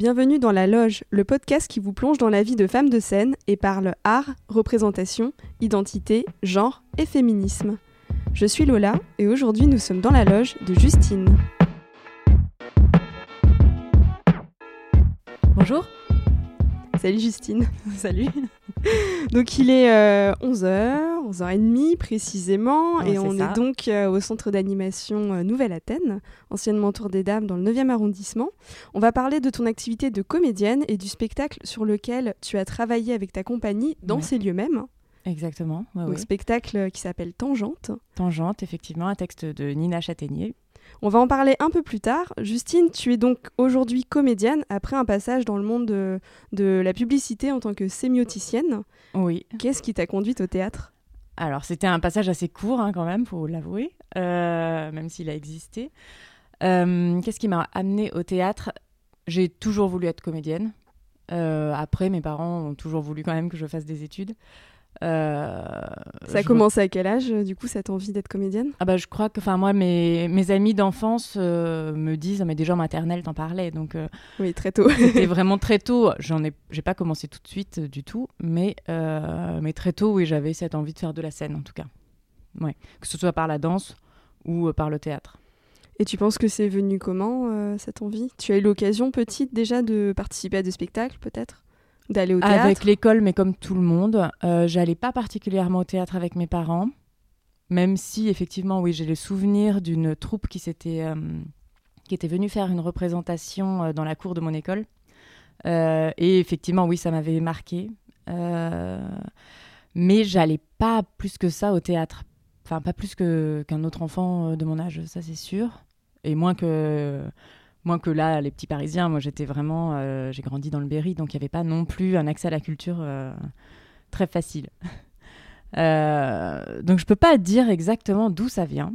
Bienvenue dans La Loge, le podcast qui vous plonge dans la vie de femmes de scène et parle art, représentation, identité, genre et féminisme. Je suis Lola et aujourd'hui nous sommes dans la loge de Justine. Bonjour. Salut Justine. Salut. Donc il est 11h, 11h30 précisément, Ouais, et on ça. est donc euh, au centre d'animation euh, Nouvelle-Athènes, anciennement Tour des Dames dans le 9e arrondissement. On va parler de ton activité de comédienne et du spectacle sur lequel tu as travaillé avec ta compagnie dans Ouais. ces lieux mêmes. Exactement. ouais, Donc spectacle qui s'appelle Tangente. Tangente, effectivement, un texte de Nina Châtaignier. On va en parler un peu plus tard. Justine, tu es donc aujourd'hui comédienne après un passage dans le monde de, de la publicité en tant que sémioticienne. Oui. Qu'est-ce qui t'a conduite au théâtre? Alors, c'était un passage assez court, hein, quand même, faut l'avouer, euh, même s'il a existé. Euh, Qu'est-ce qui m'a amené au théâtre? J'ai toujours voulu être comédienne. Euh, après, mes parents ont toujours voulu quand même que je fasse des études. Euh, Ça a commencé à quel âge, euh, du coup, cette envie d'être comédienne? Ah bah, je crois que, enfin, moi, mes, mes amis d'enfance euh, me disent, mais déjà en maternelle, t'en parlais, donc euh, Oui, très tôt. C'était vraiment très tôt. J'en ai, j'ai pas commencé tout de suite du tout, mais mais très tôt, oui, j'avais cette envie de faire de la scène en tout cas. Ouais, que ce soit par la danse ou par le théâtre. Et tu penses que c'est venu comment, cette envie? Tu as eu l'occasion, petite, déjà, de participer à des spectacles, peut-être? D'aller au théâtre Avec l'école, mais comme tout le monde, euh, j'allais pas particulièrement au théâtre avec mes parents, même si effectivement, oui, j'ai le souvenir d'une troupe qui s'était euh, qui était venue faire une représentation euh, dans la cour de mon école. Et effectivement, oui, ça m'avait marqué. Mais j'allais pas plus que ça au théâtre. Enfin, pas plus que- qu'un autre enfant de mon âge, ça c'est sûr. Et moins que, moins que là, les petits Parisiens. Moi, j'étais vraiment. euh, J'ai grandi dans le Berry, donc il n'y avait pas non plus un accès à la culture euh, très facile. Euh, donc je peux pas dire exactement d'où ça vient.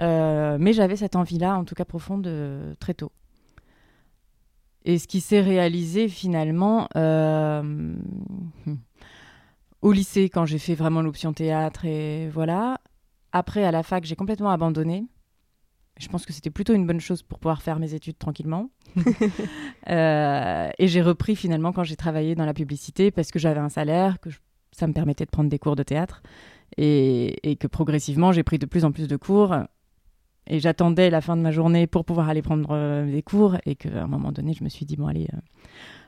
Mais j'avais cette envie-là, en tout cas profonde, très tôt. Et ce qui s'est réalisé finalement au lycée, quand j'ai fait vraiment l'option théâtre, et voilà. Après, à la fac, j'ai complètement abandonné. Je pense que c'était plutôt une bonne chose pour pouvoir faire mes études tranquillement. Euh, et j'ai repris finalement quand j'ai travaillé dans la publicité parce que j'avais un salaire, que je- ça me permettait de prendre des cours de théâtre et, et que progressivement j'ai pris de plus en plus de cours. Et j'attendais la fin de ma journée pour pouvoir aller prendre euh, des cours et qu'à un moment donné, je me suis dit, bon, allez, euh,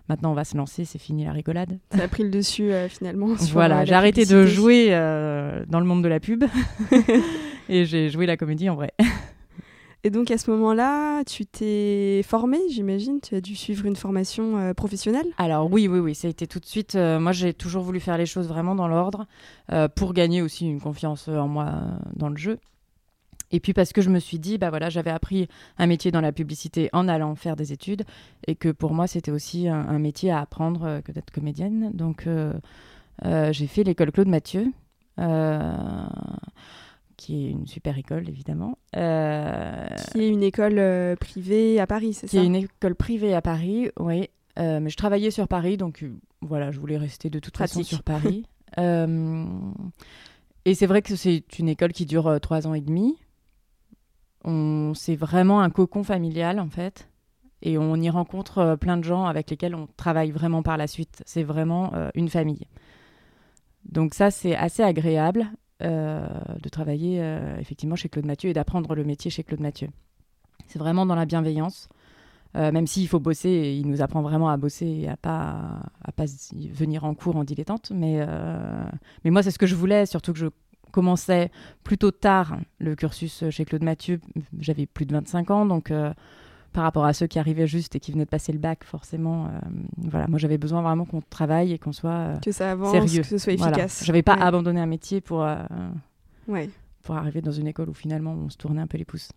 maintenant on va se lancer, c'est fini la rigolade. Ça a pris le dessus, euh, finalement. sur, Voilà, j'ai arrêté de jouer dans le monde de la pub et j'ai joué la comédie en vrai. Et donc, à ce moment-là, tu t'es formée, j'imagine Tu as dû suivre une formation euh, professionnelle? Alors oui, oui, oui, ça a été tout de suite. euh, moi, j'ai toujours voulu faire les choses vraiment dans l'ordre euh, pour gagner aussi une confiance en moi dans le jeu. Et puis parce que je me suis dit, bah voilà, j'avais appris un métier dans la publicité en allant faire des études et que pour moi c'était aussi un, métier à apprendre que d'être comédienne. Donc j'ai fait l'école Claude Mathieu, qui est une super école évidemment. Euh, Qui est une école euh, privée à Paris, c'est qui ça est une école privée à Paris, oui. Euh, mais je travaillais sur Paris, donc euh, voilà, je voulais rester de toute façon sur Paris. Et c'est vrai que c'est une école qui dure trois ans et demi. On, c'est vraiment un cocon familial, en fait. Et on y rencontre plein de gens avec lesquels on travaille vraiment par la suite. C'est vraiment une famille. Donc ça, c'est assez agréable de travailler euh, effectivement chez Claude Mathieu et d'apprendre le métier chez Claude Mathieu. C'est vraiment dans la bienveillance. Euh, même s'il faut bosser, il nous apprend vraiment à bosser et à pas à pas venir en cours en dilettante. Mais euh, mais moi c'est ce que je voulais, surtout que je commençais plutôt tard le cursus chez Claude Mathieu. J'avais plus de 25 ans, donc euh, par rapport à ceux qui arrivaient juste et qui venaient de passer le bac, forcément, euh, voilà, moi j'avais besoin vraiment qu'on travaille et qu'on soit euh, Que ça avance, sérieux. que ce soit Voilà. efficace. J'avais pas Ouais. abandonné un métier pour euh, Ouais. pour arriver dans une école où finalement on se tournait un peu les pouces.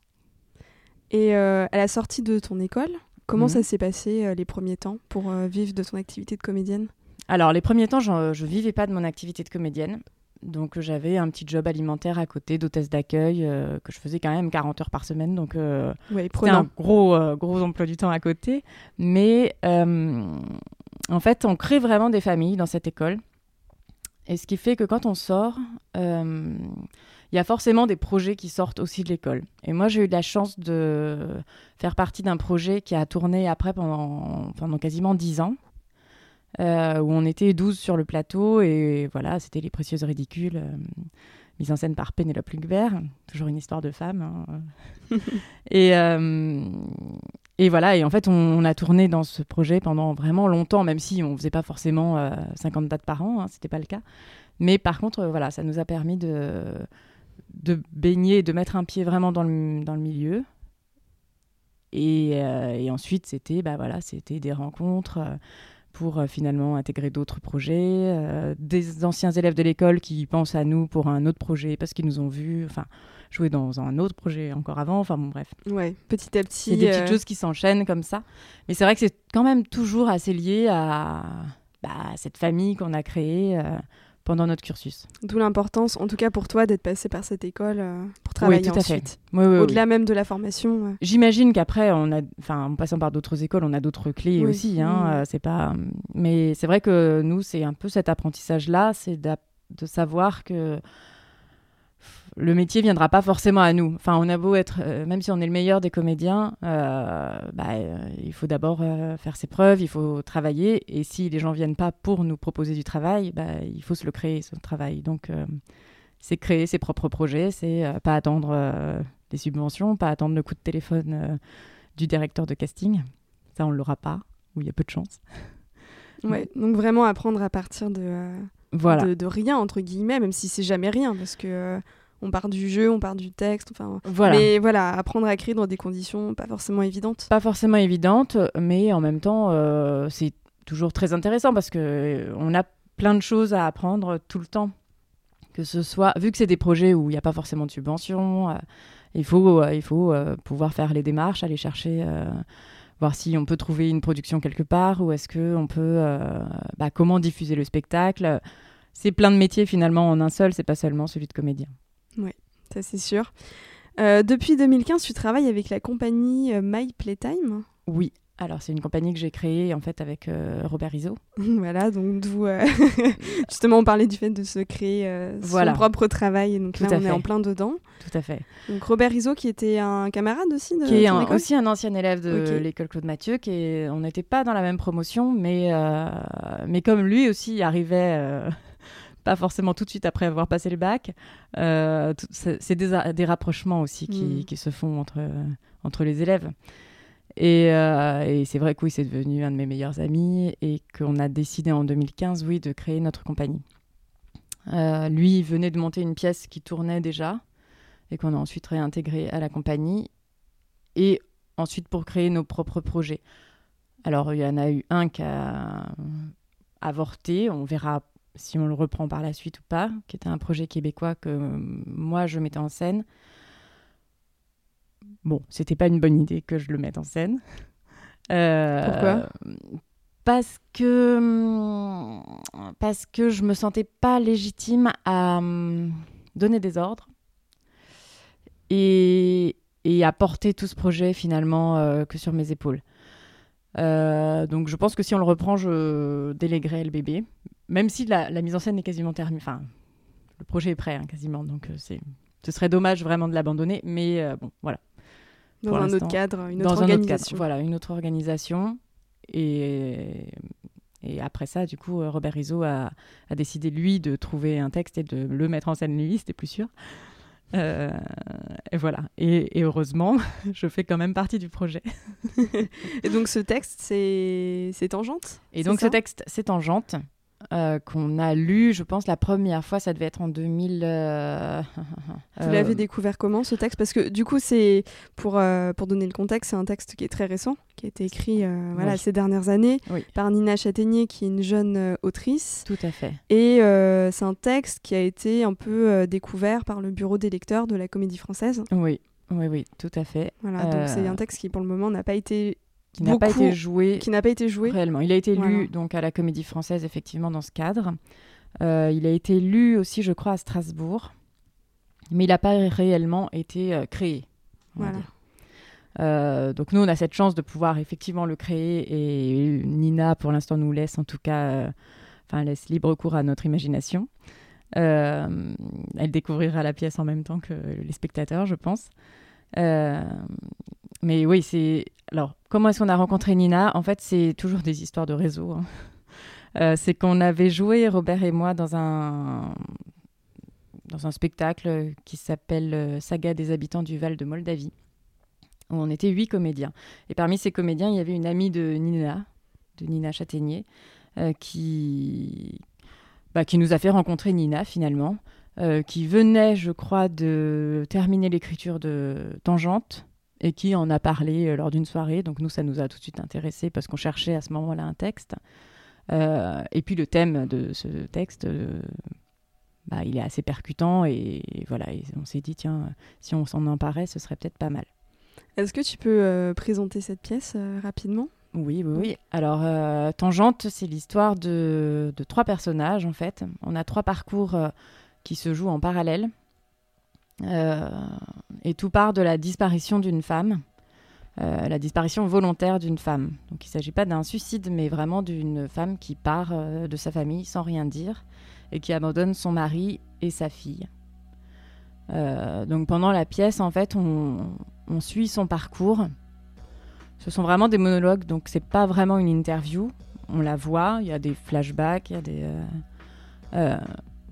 Et euh, à la sortie de ton école, comment Mhm. ça s'est passé les premiers temps pour vivre de ton activité de comédienne? Alors, les premiers temps, je, je vivais pas de mon activité de comédienne. Donc, euh, j'avais un petit job alimentaire à côté d'hôtesse d'accueil euh, que je faisais quand même 40 heures par semaine. Donc, euh, Ouais, c'était un gros, euh, gros emploi du temps à côté. Mais en fait, on crée vraiment des familles dans cette école. Et ce qui fait que quand on sort, il y a forcément des projets qui sortent aussi de l'école. Et moi, j'ai eu de la chance de faire partie d'un projet qui a tourné après pendant, pendant quasiment 10 ans, euh, où on était 12 sur le plateau, et voilà, c'était Les Précieuses Ridicules, euh, mise en scène par Pénélope Lucbert, toujours une histoire de femme. Hein. et, euh, et voilà, et en fait, on, a tourné dans ce projet pendant vraiment longtemps, même si on ne faisait pas forcément 50 dates par an, hein, ce n'était pas le cas. Mais par contre, voilà, ça nous a permis de, de baigner, de mettre un pied vraiment dans le, dans le milieu. Et, euh, et ensuite, c'était bah, voilà, c'était des rencontres pour euh, finalement intégrer d'autres projets, des anciens élèves de l'école qui pensent à nous pour un autre projet parce qu'ils nous ont vus, enfin jouer dans un autre projet encore avant, enfin bon bref. Ouais, petit à petit. Il y a des petites choses qui s'enchaînent comme ça. Mais c'est vrai que c'est quand même toujours assez lié à, bah, cette famille qu'on a créée pendant notre cursus. D'où l'importance, en tout cas pour toi, d'être passé par cette école euh, pour travailler oui, tout ensuite. À fait. Au-delà même de la formation. J'imagine qu'après, on a, enfin, en passant par d'autres écoles, on a d'autres clés aussi. Hein, euh, c'est pas, mais c'est vrai que nous, c'est un peu cet apprentissage-là, c'est de savoir que le métier viendra pas forcément à nous. Enfin, on a beau être, euh, même si on est le meilleur des comédiens, euh, bah, euh, il faut d'abord faire ses preuves, il faut travailler. Et si les gens viennent pas pour nous proposer du travail, bah, il faut se le créer, ce travail. Donc, c'est créer ses propres projets, c'est pas attendre les subventions, pas attendre le coup de téléphone du directeur de casting. Ça, on l'aura pas, ou il y a peu de chance. Ouais, donc vraiment apprendre à partir de, voilà. de, de, rien, entre guillemets, même si c'est jamais rien, parce que on part du jeu, on part du texte, enfin. Voilà. Mais voilà, apprendre à écrire dans des conditions pas forcément évidentes. Pas forcément évidentes, mais en même temps, euh, c'est toujours très intéressant parce que euh, on a plein de choses à apprendre tout le temps. Que ce soit, vu que c'est des projets où il n'y a pas forcément de subvention, euh, il faut, il faut pouvoir faire les démarches, aller chercher voir si on peut trouver une production quelque part ou est-ce que on peut bah, comment diffuser le spectacle c'est plein de métiers finalement en un seul c'est pas seulement celui de comédien oui, ça c'est sûr. Euh, depuis 2015, tu travailles avec la compagnie euh, My Playtime Oui, alors c'est une compagnie que j'ai créée en fait avec euh, Robert Rizzo. voilà, donc d'où justement on parlait du fait de se créer son propre travail, donc là on est en plein dedans. Tout à fait. Donc Robert Rizzo qui était un camarade aussi de Qui est aussi un ancien élève de l'école Claude Mathieu, qui est... on n'était pas dans la même promotion, mais, mais comme lui aussi arrivait pas forcément tout de suite après avoir passé le bac. Euh, c'est des, rapprochements aussi qui, mm. se font entre, entre les élèves. Euh, et, c'est vrai que oui, c'est devenu un de mes meilleurs amis et qu'on a décidé en 2015, oui, de créer notre compagnie. Euh, lui, il venait de monter une pièce qui tournait déjà et qu'on a ensuite réintégré à la compagnie. Et ensuite pour créer nos propres projets. Alors, il y en a eu un qui a avorté. On verra si on le reprend par la suite ou pas, qui était un projet québécois que euh, moi je mettais en scène. Bon, c'était pas une bonne idée que je le mette en scène. Euh, Pourquoi? Parce que parce que je me sentais pas légitime à hum, donner des ordres et, et à porter tout ce projet finalement euh, que sur mes épaules. donc je pense que si on le reprend, je déléguerai le bébé même si la, mise en scène est quasiment terminée. Enfin, le projet est prêt hein, quasiment, donc euh, c'est, ce serait dommage vraiment de l'abandonner. Mais euh, bon, voilà. Dans un autre cadre, une autre organisation. voilà, une autre organisation. Et, et après ça, du coup, euh, Robert Rizzo a, a, décidé, lui, de trouver un texte et de le mettre en scène, lui, c'était plus sûr. et voilà. Et, et, heureusement, je fais quand même partie du projet. et donc ce texte, c'est Tangente Et donc ce texte, c'est Tangente. Euh, qu'on a lu, je pense, la première fois, ça devait être en 2000. Euh, Vous l'avez découvert comment ce texte? Parce que du coup, c'est pour, euh, pour donner le contexte, c'est un texte qui est très récent, qui a été écrit voilà, ces dernières années par Nina Châtaignier, qui est une jeune autrice. Tout à fait. Et c'est un texte qui a été un peu découvert par le bureau des lecteurs de la Comédie Française. Oui. Oui, oui, tout à fait. Voilà, donc c'est un texte qui pour le moment n'a pas été qui n'a pas été joué. Qui n'a pas été joué réellement. Il a été lu donc à la Comédie Française effectivement dans ce cadre. Euh, il a été lu aussi, je crois, à Strasbourg, mais il n'a pas réellement été euh, créé. Voilà. Euh, donc nous, on a cette chance de pouvoir effectivement le créer et Nina, pour l'instant, nous laisse en tout cas, enfin laisse libre cours à notre imagination. elle découvrira la pièce en même temps que les spectateurs, je pense. Mais oui, c'est. Alors, comment est-ce qu'on a rencontré Nina? En fait, c'est toujours des histoires de réseau. Hein. c'est qu'on avait joué, Robert et moi, dans un, dans un spectacle qui s'appelle Saga des habitants du Val de Moldavie où on était huit comédiens. Et parmi ces comédiens, il y avait une amie de Nina, de Nina Châtaignier, euh, qui, bah, qui nous a fait rencontrer Nina finalement, euh, qui venait, je crois, de terminer l'écriture de Tangente et qui en a parlé euh, lors d'une soirée. Donc nous, ça nous a tout de suite intéressés parce qu'on cherchait à ce moment-là un texte. et puis le thème de ce texte, bah, il est assez percutant et, voilà, on s'est dit, tiens, si on s'en emparait, ce serait peut-être pas mal. Est-ce que tu peux euh, présenter cette pièce euh, rapidement? Oui, oui, oui. Alors, euh, Tangente, c'est l'histoire de, trois personnages, en fait. On a trois parcours qui se jouent en parallèle. Et tout part de la disparition d'une femme, la disparition volontaire d'une femme. Donc, il ne s'agit pas d'un suicide, mais vraiment d'une femme qui part de sa famille sans rien dire et qui abandonne son mari et sa fille. donc, pendant la pièce, en fait, on, on suit son parcours. Ce sont vraiment des monologues, donc c'est pas vraiment une interview. On la voit, il y a des flashbacks, il y a des.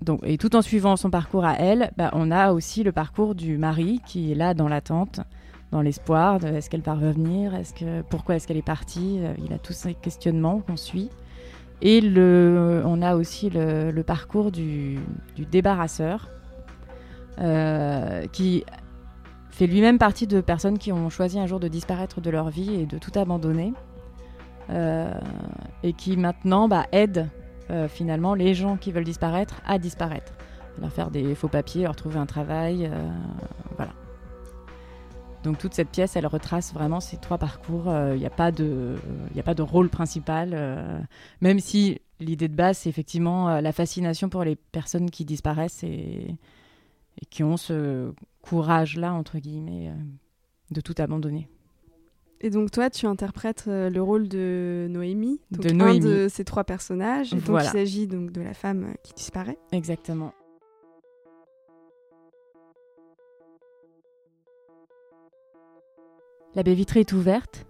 Euh, euh, et tout en suivant son parcours à elle, bah, on a aussi le parcours du mari qui est là dans l'attente, dans l'espoir de est-ce qu'elle va revenir, pourquoi est-ce qu'elle est partie. Euh, il a tous ces questionnements qu'on suit. Et on a aussi le, parcours du, débarrasseur qui fait lui-même partie de personnes qui ont choisi un jour de disparaître de leur vie et de tout abandonner. Euh, et qui maintenant bah, euh, finalement les gens qui veulent disparaître à disparaître. Leur faire des faux papiers, leur trouver un travail. Euh, voilà. Donc toute cette pièce, elle retrace vraiment ces trois parcours. Il n'y a, pas de, a pas de rôle principal, même si l'idée de base, c'est effectivement la fascination pour les personnes qui disparaissent et, qui ont ce courage-là, entre guillemets, euh, de tout abandonner. Et donc toi, tu interprètes euh, le rôle de Noémie, donc de un de ces trois personnages. donc il s'agit donc de la femme euh, qui disparaît. Exactement. La baie vitrée est ouverte.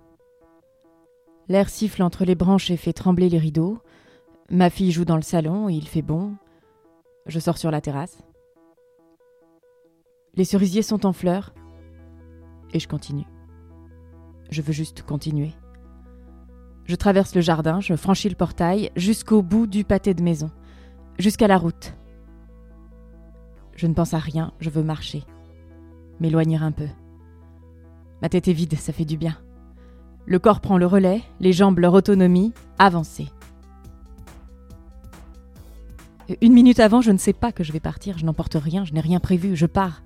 L'air siffle entre les branches et fait trembler les rideaux. Ma fille joue dans le salon et il fait bon. Je sors sur la terrasse. Les cerisiers sont en fleurs. Et je continue. Je veux juste continuer. Je traverse le jardin, je franchis le portail jusqu'au bout du pâté de maison, jusqu'à la route. Je ne pense à rien, je veux marcher, m'éloigner un peu. Ma tête est vide, ça fait du bien. Le corps prend le relais, les jambes leur autonomie, avancer. Une minute avant, je ne sais pas que je vais partir, je n'emporte rien, je n'ai rien prévu, je pars.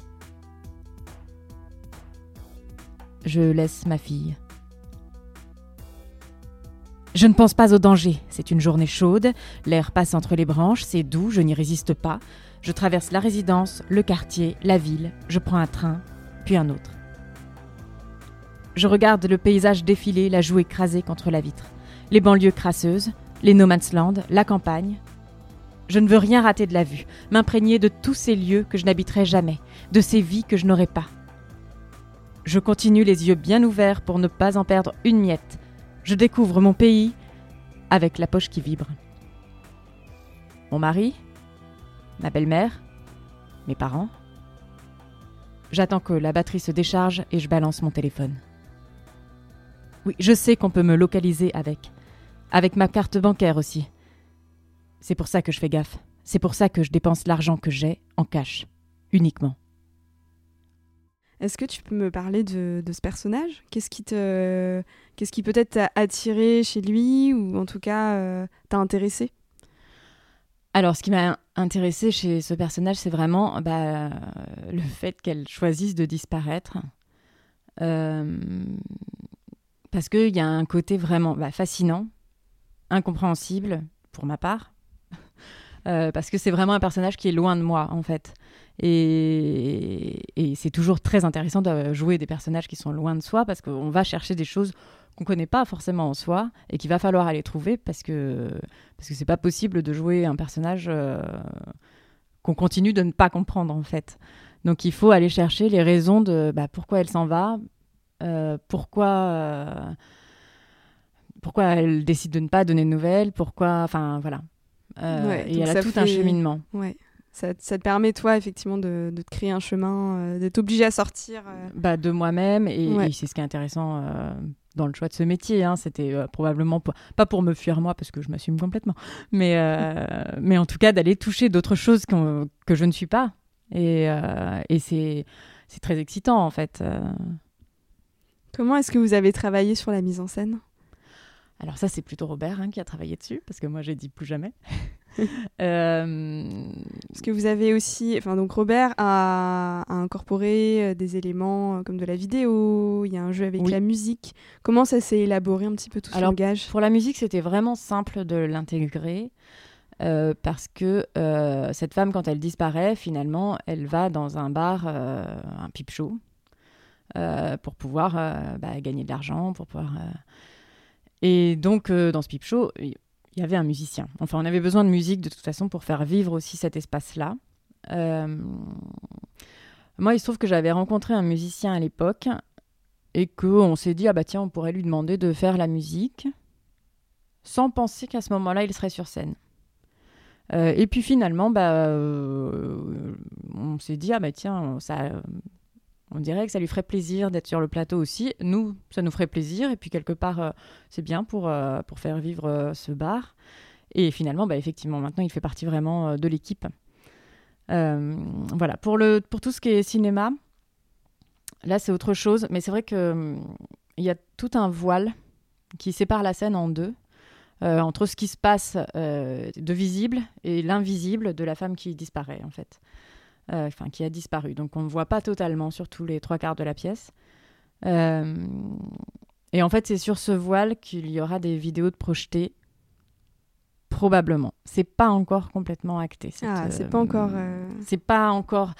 Je laisse ma fille. Je ne pense pas au danger. C'est une journée chaude, l'air passe entre les branches, c'est doux, je n'y résiste pas. Je traverse la résidence, le quartier, la ville, je prends un train, puis un autre. Je regarde le paysage défiler, la joue écrasée contre la vitre, les banlieues crasseuses, les no land, la campagne. Je ne veux rien rater de la vue, m'imprégner de tous ces lieux que je n'habiterai jamais, de ces vies que je n'aurai pas. Je continue les yeux bien ouverts pour ne pas en perdre une miette. Je découvre mon pays avec la poche qui vibre. Mon mari, ma belle-mère, mes parents. J'attends que la batterie se décharge et je balance mon téléphone. Oui, je sais qu'on peut me localiser avec. Avec ma carte bancaire aussi. C'est pour ça que je fais gaffe. C'est pour ça que je dépense l'argent que j'ai en cash. Uniquement. Est-ce que tu peux me parler de, ce personnage? Qu'est-ce qui te, qu'est-ce qui peut-être t'a attiré chez lui ou en tout cas euh, t'a intéressé? Alors, ce qui m'a intéressé chez ce personnage, c'est vraiment bah, le fait qu'elle choisisse de disparaître. Euh, parce qu'il y a un côté vraiment bah, fascinant, incompréhensible pour ma part, euh, parce que c'est vraiment un personnage qui est loin de moi en fait. Et, c'est toujours très intéressant de jouer des personnages qui sont loin de soi parce qu'on va chercher des choses qu'on connaît pas forcément en soi et qu'il va falloir aller trouver parce que parce que c'est pas possible de jouer un personnage euh, qu'on continue de ne pas comprendre en fait. Donc il faut aller chercher les raisons de bah, pourquoi elle s'en va, euh, pourquoi, euh, pourquoi elle décide de ne pas donner de nouvelles, pourquoi, enfin voilà. Euh, et elle a tout un cheminement. Ouais. Ça, ça, te permet, toi, effectivement, de, de te créer un chemin, d'être obligé à sortir. Bah, de moi-même. Et, c'est ce qui est intéressant dans le choix de ce métier. Hein. C'était probablement pas pour me fuir moi, parce que je m'assume complètement, mais, mais en tout cas d'aller toucher d'autres choses que je ne suis pas. Et, et c'est très excitant, en fait. Comment est-ce que vous avez travaillé sur la mise en scène? Alors ça, c'est plutôt Robert hein, qui a travaillé dessus, parce que moi, j'ai dit plus jamais. euh... Parce que vous avez aussi, enfin donc Robert a, incorporé euh, des éléments euh, comme de la vidéo, il y a un jeu avec la musique. Comment ça s'est élaboré un petit peu tout ce Alors, langage? Pour la musique, c'était vraiment simple de l'intégrer. Euh, parce que cette femme, quand elle disparaît, finalement, elle va dans un bar, un pipe show, pour pouvoir bah, gagner de l'argent, pour pouvoir. Euh. Et donc, dans ce pipe show, il y avait un musicien. Enfin, on avait besoin de musique de toute façon pour faire vivre aussi cet espace-là. Moi, il se trouve que j'avais rencontré un musicien à l'époque et qu'on s'est dit, ah bah tiens, on pourrait lui demander de faire la musique sans penser qu'à ce moment-là, il serait sur scène. et puis finalement, bah, on s'est dit, ah bah tiens, ça, on dirait que ça lui ferait plaisir d'être sur le plateau aussi. Nous, ça nous ferait plaisir. Et puis, quelque part, euh, c'est bien pour, euh, pour faire vivre euh, ce bar. Et finalement, bah, effectivement, maintenant, il fait partie vraiment de l'équipe. voilà. Pour, le, pour tout ce qui est cinéma, là, c'est autre chose. Mais c'est vrai qu'il il y a tout un voile qui sépare la scène en deux. entre ce qui se passe de visible et l'invisible de la femme qui disparaît, en fait. Euh, enfin qui a disparu. Donc on ne voit pas totalement sur tous les trois quarts de la pièce. Euh, et en fait, c'est sur ce voile qu'il y aura des vidéos de projetées probablement. C'est pas encore complètement acté. Ah, c'est pas encore. Euh, c'est pas encore.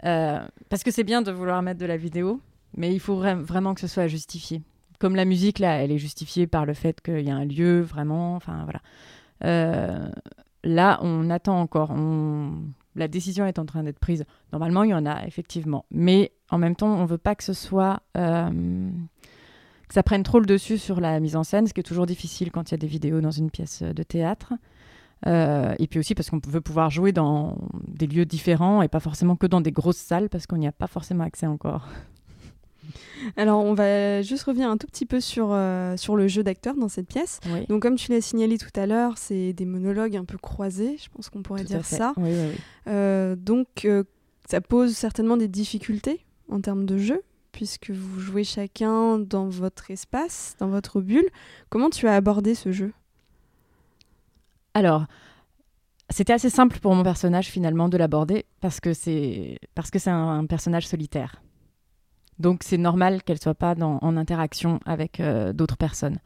parce que c'est bien de vouloir mettre de la vidéo, mais il faut vraiment que ce soit justifié. Comme la musique, là, elle est justifiée par le fait qu'il y a un lieu, vraiment. Enfin, voilà. là, on attend encore. On la décision est en train d'être prise. Normalement, il y en a, effectivement. Mais en même temps, on ne veut pas que ce soit. Euh, que ça prenne trop le dessus sur la mise en scène, ce qui est toujours difficile quand il y a des vidéos dans une pièce de théâtre. Euh, et puis aussi parce qu'on veut pouvoir jouer dans des lieux différents et pas forcément que dans des grosses salles parce qu'on n'y a pas forcément accès encore. Alors, on va juste revenir un tout petit peu sur, euh, sur le jeu d'acteur dans cette pièce. Donc, comme tu l'as signalé tout à l'heure, c'est des monologues un peu croisés, je pense qu'on pourrait dire ça. Euh, donc, euh, ça pose certainement des difficultés en termes de jeu, puisque vous jouez chacun dans votre espace, dans votre bulle. Comment tu as abordé ce jeu? Alors, c'était assez simple pour mon personnage finalement de l'aborder parce que c'est parce que c'est un personnage solitaire. Donc c'est normal qu'elle soit pas en interaction avec euh, d'autres personnes.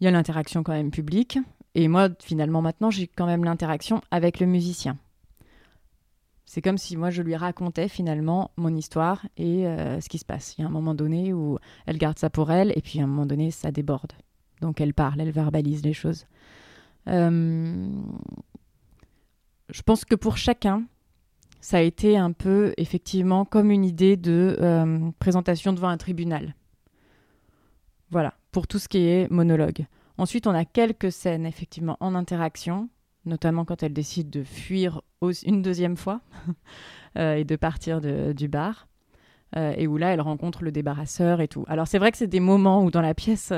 Il y a l'interaction quand même publique, et moi finalement maintenant j'ai quand même l'interaction avec le musicien. C'est comme si moi je lui racontais finalement mon histoire et euh, ce qui se passe. Il y a un moment donné où elle garde ça pour elle, et puis à un moment donné ça déborde. Donc elle parle, elle verbalise les choses. Euh, je pense que pour chacun, ça a été un peu effectivement comme une idée de euh, présentation devant un tribunal. Voilà, pour tout ce qui est monologue. Ensuite, on a quelques scènes effectivement en interaction, notamment quand elle décide de fuir une deuxième fois euh, et de partir du bar. Euh, et où là, elle rencontre le débarrasseur et tout. Alors c'est vrai que c'est des moments où dans la pièce,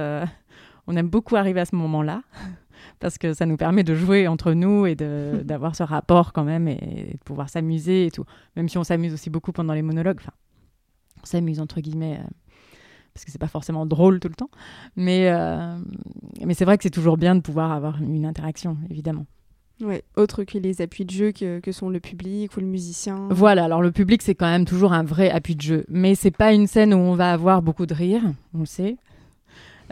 on aime beaucoup arriver à ce moment-là parce que ça nous permet de jouer entre nous et d'avoir ce rapport quand même et, de pouvoir s'amuser et tout. Même si on s'amuse aussi beaucoup pendant les monologues, enfin, on s'amuse entre guillemets. Euh, parce que c'est pas forcément drôle tout le temps, mais, euh, mais c'est vrai que c'est toujours bien de pouvoir avoir une interaction, évidemment. Oui, autre que les appuis de jeu que, que, sont le public ou le musicien. Voilà, alors le public c'est quand même toujours un vrai appui de jeu, mais c'est pas une scène où on va avoir beaucoup de rire, on le sait.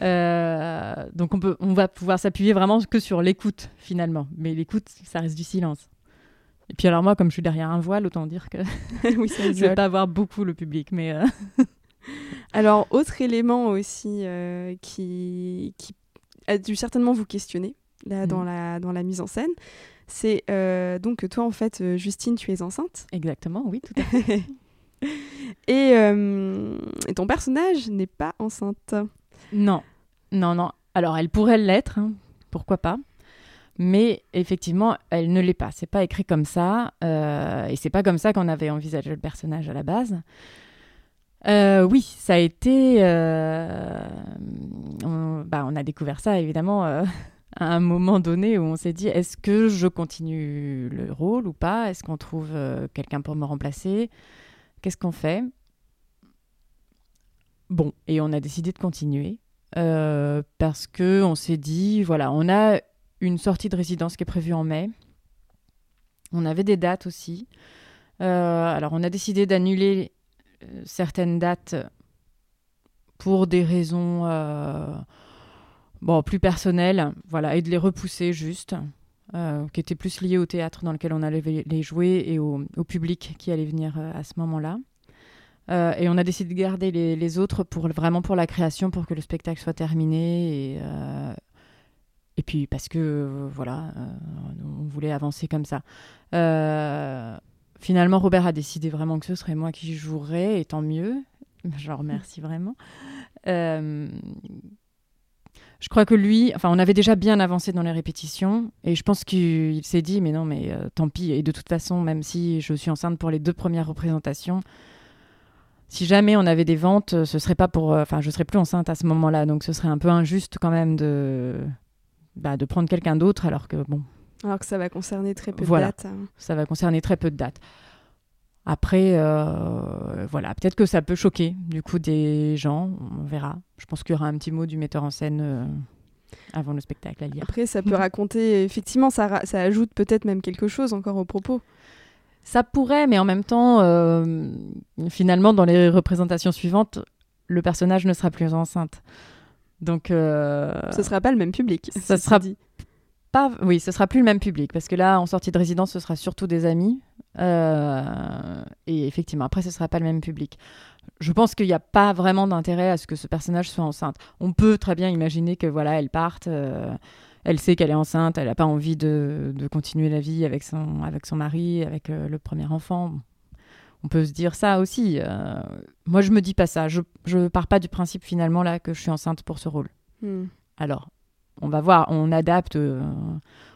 Euh, donc on, peut, on va pouvoir s'appuyer vraiment que sur l'écoute finalement. Mais l'écoute, ça reste du silence. Et puis alors moi, comme je suis derrière un voile, autant dire que oui, ça je vais pas avoir beaucoup le public. Mais euh, alors autre élément aussi euh, qui, qui a dû certainement vous questionner là, dans, mm. la, dans la mise en scène, c'est donc que toi, en fait, Justine, tu es enceinte. Exactement, oui, tout à fait. et, et ton personnage n'est pas enceinte. Non, non, non. Alors, elle pourrait l'être, hein, pourquoi pas. Mais effectivement, elle ne l'est pas. C'est pas écrit comme ça, euh, et c'est pas comme ça qu'on avait envisagé le personnage à la base. Euh, oui, ça a été. euh, on, bah, on a découvert ça évidemment à un moment donné où on s'est dit est-ce que je continue le rôle ou pas? Est-ce qu'on trouve quelqu'un pour me remplacer? Qu'est-ce qu'on fait? Bon, et on a décidé de continuer euh, parce que on s'est dit voilà, on a une sortie de résidence qui est prévue en mai. On avait des dates aussi. Euh, alors, on a décidé d'annuler euh, certaines dates pour des raisons plus personnelles, voilà, et de les repousser juste, qui étaient plus liées au théâtre dans lequel on allait les jouer et au, public qui allait venir à ce moment-là. Euh, et on a décidé de garder les, autres pour vraiment pour la création, pour que le spectacle soit terminé et, euh, et puis parce que euh, voilà, on voulait avancer comme ça. Finalement, Robert a décidé vraiment que ce serait moi qui jouerais, et tant mieux. Je le remercie vraiment. Je crois que lui, enfin, on avait déjà bien avancé dans les répétitions, et je pense qu'il s'est dit, mais non, mais tant pis. Et de toute façon, même si je suis enceinte pour les deux premières représentations, si jamais on avait des ventes, euh, ce serait pas pour, euh, enfin, je serais plus enceinte à ce moment-là, donc ce serait un peu injuste quand même de, bah, de prendre quelqu'un d'autre, alors que bon, Alors que ça va concerner très peu Voilà. de dates. hein. ça va concerner très peu de dates. Après, euh, voilà, peut-être que ça peut choquer du coup des gens, on verra. Je pense qu'il y aura un petit mot du metteur en scène euh, avant le spectacle à lire. Après, ça peut raconter, effectivement, ça, ra- ça ajoute peut-être même quelque chose encore au propos. Ça pourrait, mais en même temps, euh, finalement, dans les représentations suivantes, le personnage ne sera plus enceinte. Donc, euh, Ce sera pas le même public. ça sera- dit. pas, oui, ce sera plus le même public parce que là, en sortie de résidence, ce sera surtout des amis. Euh, et effectivement, après, ce sera pas le même public. Je pense qu'il n'y a pas vraiment d'intérêt à ce que ce personnage soit enceinte. On peut très bien imaginer que voilà, elle parte, euh, elle sait qu'elle est enceinte, elle n'a pas envie de, de continuer la vie avec son, avec son mari, avec euh, le premier enfant. On peut se dire ça aussi. Euh, moi, je me dis pas ça. Je, je pars pas du principe finalement là que je suis enceinte pour ce rôle. Hmm. Alors, on va voir, on adapte, euh,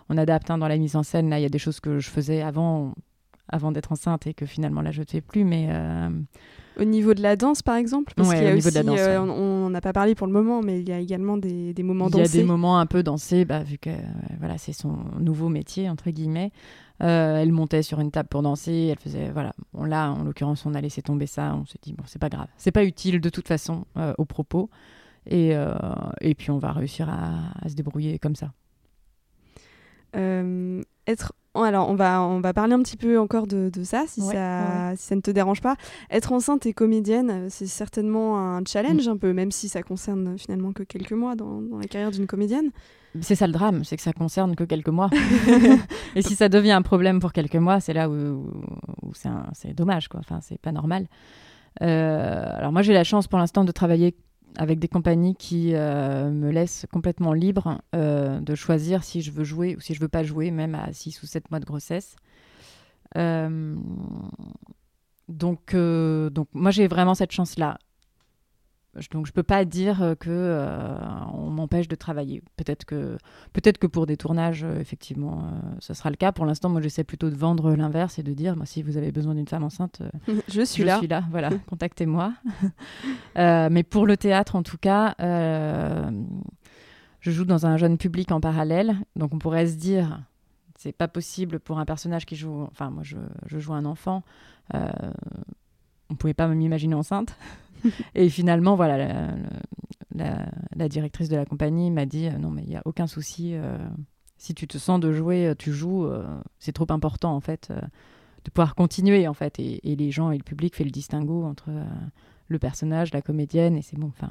on adapte hein, dans la mise en scène. Là, il y a des choses que je faisais avant, avant d'être enceinte et que finalement là je ne fais plus. Mais euh, Au niveau de la danse, par exemple Parce Ouais, qu'il y a aussi, danse, euh, on n'a pas parlé pour le moment, mais il y a également des, des moments il y a dansés. des moments un peu dansés, bah, vu que euh, voilà, c'est son nouveau métier entre guillemets. Euh, elle montait sur une table pour danser, elle faisait voilà. Bon, là, en l'occurrence, on a laissé tomber ça. On s'est dit bon, c'est pas grave, c'est pas utile de toute façon au propos. Et, et puis on va réussir à, à se débrouiller comme ça. Être alors on va on va parler un petit peu encore de, de ça si Ouais, ça si ça ne te dérange pas être enceinte et comédienne euh, c'est certainement un challenge Mm. un peu même si ça concerne finalement que quelques mois dans, dans la carrière d'une comédienne C'est ça le drame, c'est que ça concerne que quelques mois. et si ça devient un problème pour quelques mois, c'est là où, où c'est dommage, quoi. Enfin, c'est pas normal. Euh, alors moi, j'ai la chance pour l'instant de travailler avec des compagnies qui euh, me laissent complètement libre euh, de choisir si je veux jouer ou si je veux pas jouer, même à 6 ou 7 mois de grossesse. Euh, donc, donc moi, j'ai vraiment cette chance-là. Donc je peux pas dire euh, que euh, on m'empêche de travailler. Peut-être que peut-être que pour des tournages euh, effectivement euh, ce sera le cas. Pour l'instant moi j'essaie plutôt de vendre l'inverse et de dire moi si vous avez besoin d'une femme enceinte euh, je suis je là suis là voilà contactez-moi. Mais pour le théâtre en tout cas je joue dans un jeune public en parallèle donc on pourrait se dire c'est pas possible pour un personnage qui joue enfin moi je, je joue un enfant on pouvait pas m'imaginer enceinte et finalement, voilà, la, la- la directrice de la compagnie m'a dit euh, non, mais il n'y a aucun souci. euh, si tu te sens de jouer, euh, tu joues. euh, c'est trop important, en fait, euh, de pouvoir continuer, en fait. Et, et les gens et le public fait le distinguo entre le personnage, la comédienne, et c'est bon. Enfin,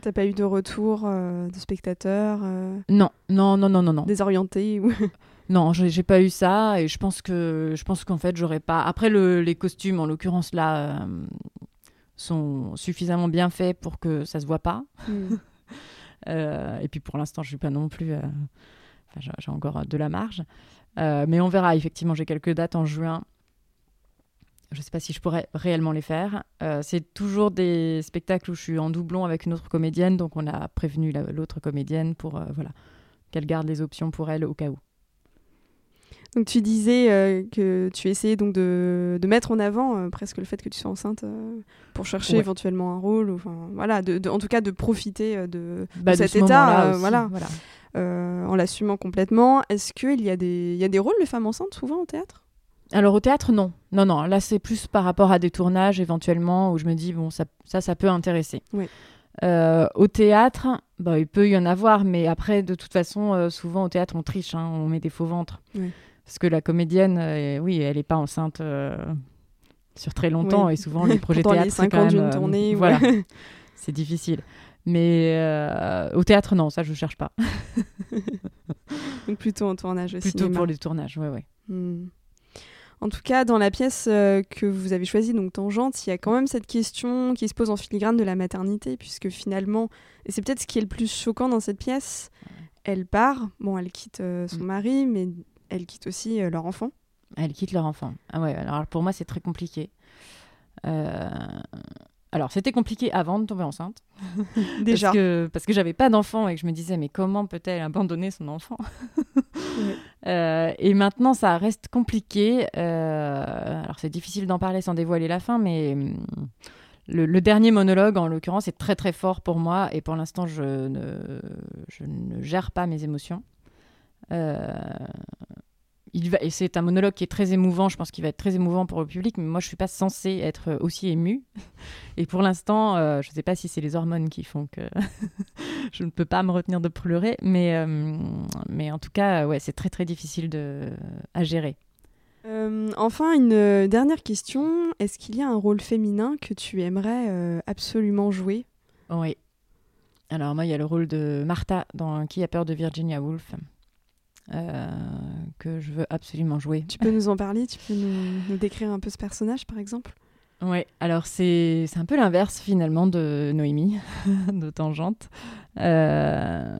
t'as pas eu de retour de spectateurs non, non, non, non, non, non. désorientés ou? Non, j'ai pas eu ça et je pense que je pense qu'en fait j'aurais pas. Après le- les costumes, en l'occurrence là, euh, sont suffisamment bien faits pour que ça se voit pas. Hmm. Euh, et puis pour l'instant, je suis pas non plus. euh, j'ai encore de la marge. mais on verra. Effectivement, j'ai quelques dates en juin. Je ne sais pas si je pourrais réellement les faire. c'est toujours des spectacles où je suis en doublon avec une autre comédienne, donc on a prévenu l'autre comédienne pour voilà qu'elle garde les options pour elle au cas où. Donc tu disais euh, que tu essayais donc de, de mettre en avant euh, presque le fait que tu sois enceinte euh, pour chercher éventuellement un rôle, enfin voilà, de, en tout cas de profiter de, bah, cet état, voilà, en l'assumant complètement. Est-ce qu'il y a des il y a des rôles de femmes enceintes souvent au théâtre? Alors au théâtre, non. Non, non. Là, c'est plus par rapport à des tournages éventuellement où je me dis, bon, ça, ça, ça peut intéresser. au théâtre, bah, il peut y en avoir, mais après, de toute façon, souvent au théâtre, on triche, hein, on met des faux ventres. Oui. Parce que la comédienne, euh, oui, elle n'est pas enceinte euh, sur très longtemps et souvent les projets théâtre, c'est quand même, euh, tournée, voilà, c'est difficile. Mais au théâtre, non, ça je ne cherche pas. Donc plutôt en tournage aussi. Plutôt pour les tournages, oui, oui. Hmm. En tout cas, dans la pièce que vous avez choisie, donc Tangente, il y a quand même cette question qui se pose en filigrane de la maternité, puisque finalement, et c'est peut-être ce qui est le plus choquant dans cette pièce, elle part, bon, elle quitte son mm. mari, mais elles quittent aussi euh, leur enfant. Elles quittent leur enfant. Ah ouais, alors pour moi, c'est très compliqué. Euh, alors, c'était compliqué avant de tomber enceinte. Déjà. Parce que, parce que j'avais pas d'enfant et que je me disais, mais comment peut-elle abandonner son enfant? Euh, Et maintenant, ça reste compliqué. alors, c'est difficile d'en parler sans dévoiler la fin, mais hum, le, dernier monologue, en l'occurrence, est très très fort pour moi et pour l'instant, je ne, je ne gère pas mes émotions. Euh, il va, et c'est un monologue qui est très émouvant, je pense qu'il va être très émouvant pour le public, mais moi je suis pas censée être aussi émue. Et pour l'instant, euh, je ne sais pas si c'est les hormones qui font que je ne peux pas me retenir de pleurer, mais, euh, mais en tout cas, ouais, c'est très très difficile de, à gérer. enfin, une dernière question. Est-ce qu'il y a un rôle féminin que tu aimerais absolument jouer? Oui. Alors moi, il y a le rôle de Martha dans Qui a peur de Virginia Woolf. Euh, que je veux absolument jouer. Tu peux nous en parler Tu peux nous, décrire un peu ce personnage, par exemple? Oui, alors c'est un peu l'inverse finalement de Noémie, de Tangente. Euh,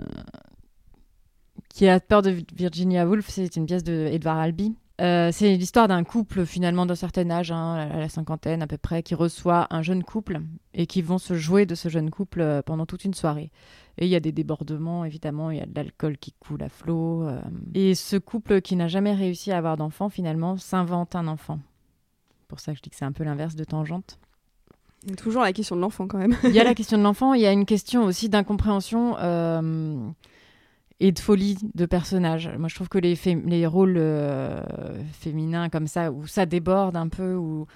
qui a peur de Virginia Woolf, c'est une pièce de Albee. Euh, c'est l'histoire d'un couple finalement d'un certain âge, hein, à la cinquantaine à peu près, qui reçoit un jeune couple et qui vont se jouer de ce jeune couple pendant toute une soirée. Et il y a des débordements, évidemment, il y a de l'alcool qui coule à flot. Euh. Et ce couple qui n'a jamais réussi à avoir d'enfant, finalement, s'invente un enfant. Pour ça que je dis que c'est un peu l'inverse de Tangente. Il y a toujours la question de l'enfant quand même. il y a la question de l'enfant, il y a une question aussi d'incompréhension euh, et de folie de personnages. Moi, je trouve que les, les rôles euh, féminins comme ça, où ça déborde un peu, où...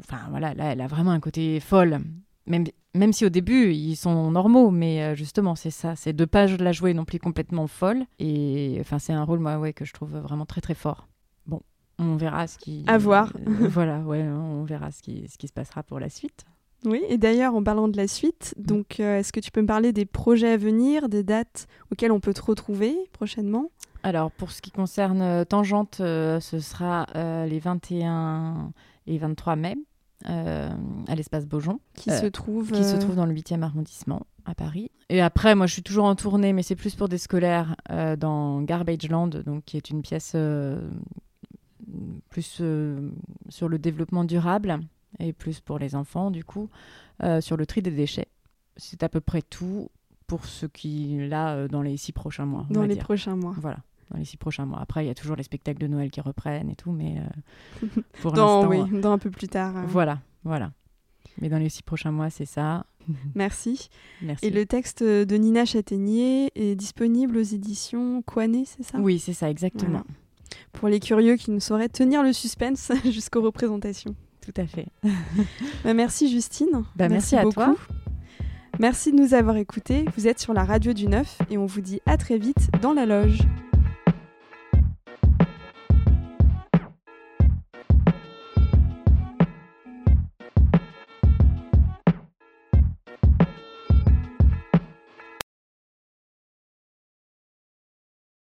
Enfin, voilà, là, elle a vraiment un côté folle. Même, même si au début ils sont normaux, mais euh, justement c'est ça, c'est de pas la jouer non plus complètement folle. Et enfin c'est un rôle moi ouais que je trouve vraiment très très fort. Bon, on verra ce qui. À voir. Euh, voilà, ouais, on verra ce qui, ce qui se passera pour la suite. Oui, et d'ailleurs, en parlant de la suite, mm. donc euh, est-ce que tu peux me parler des projets à venir, des dates auxquelles on peut te retrouver prochainement? Alors, pour ce qui concerne Tangente, ce sera les 21 et 23 mai euh, à l'espace Beaujon. Qui, se trouve, qui se euh, trouve dans le 8e arrondissement à Paris. Et après, moi, je suis toujours en tournée, mais c'est plus pour des scolaires euh, dans Garbage Land, donc, qui est une pièce plus sur le développement durable et plus pour les enfants, du coup, sur le tri des déchets. C'est à peu près tout pour ce qui, là, dans les six prochains mois. Dans les prochains mois. Voilà dans les six prochains mois. Après, il y a toujours les spectacles de Noël qui reprennent et tout, mais euh, pour dans, oui, euh, dans un peu plus tard. Euh. Voilà, voilà. Mais dans les six prochains mois, c'est ça. Merci. Merci. Et le texte de Nina Châtaignier est disponible aux éditions Coanet, c'est ça? Oui, c'est ça, exactement. Pour les curieux qui ne sauraient tenir le suspense jusqu'aux représentations. Tout à fait. bah, merci Justine. Bah, merci, à toi. Merci de nous avoir écoutés. Vous êtes sur la radio du 9 et on vous dit à très vite dans la loge.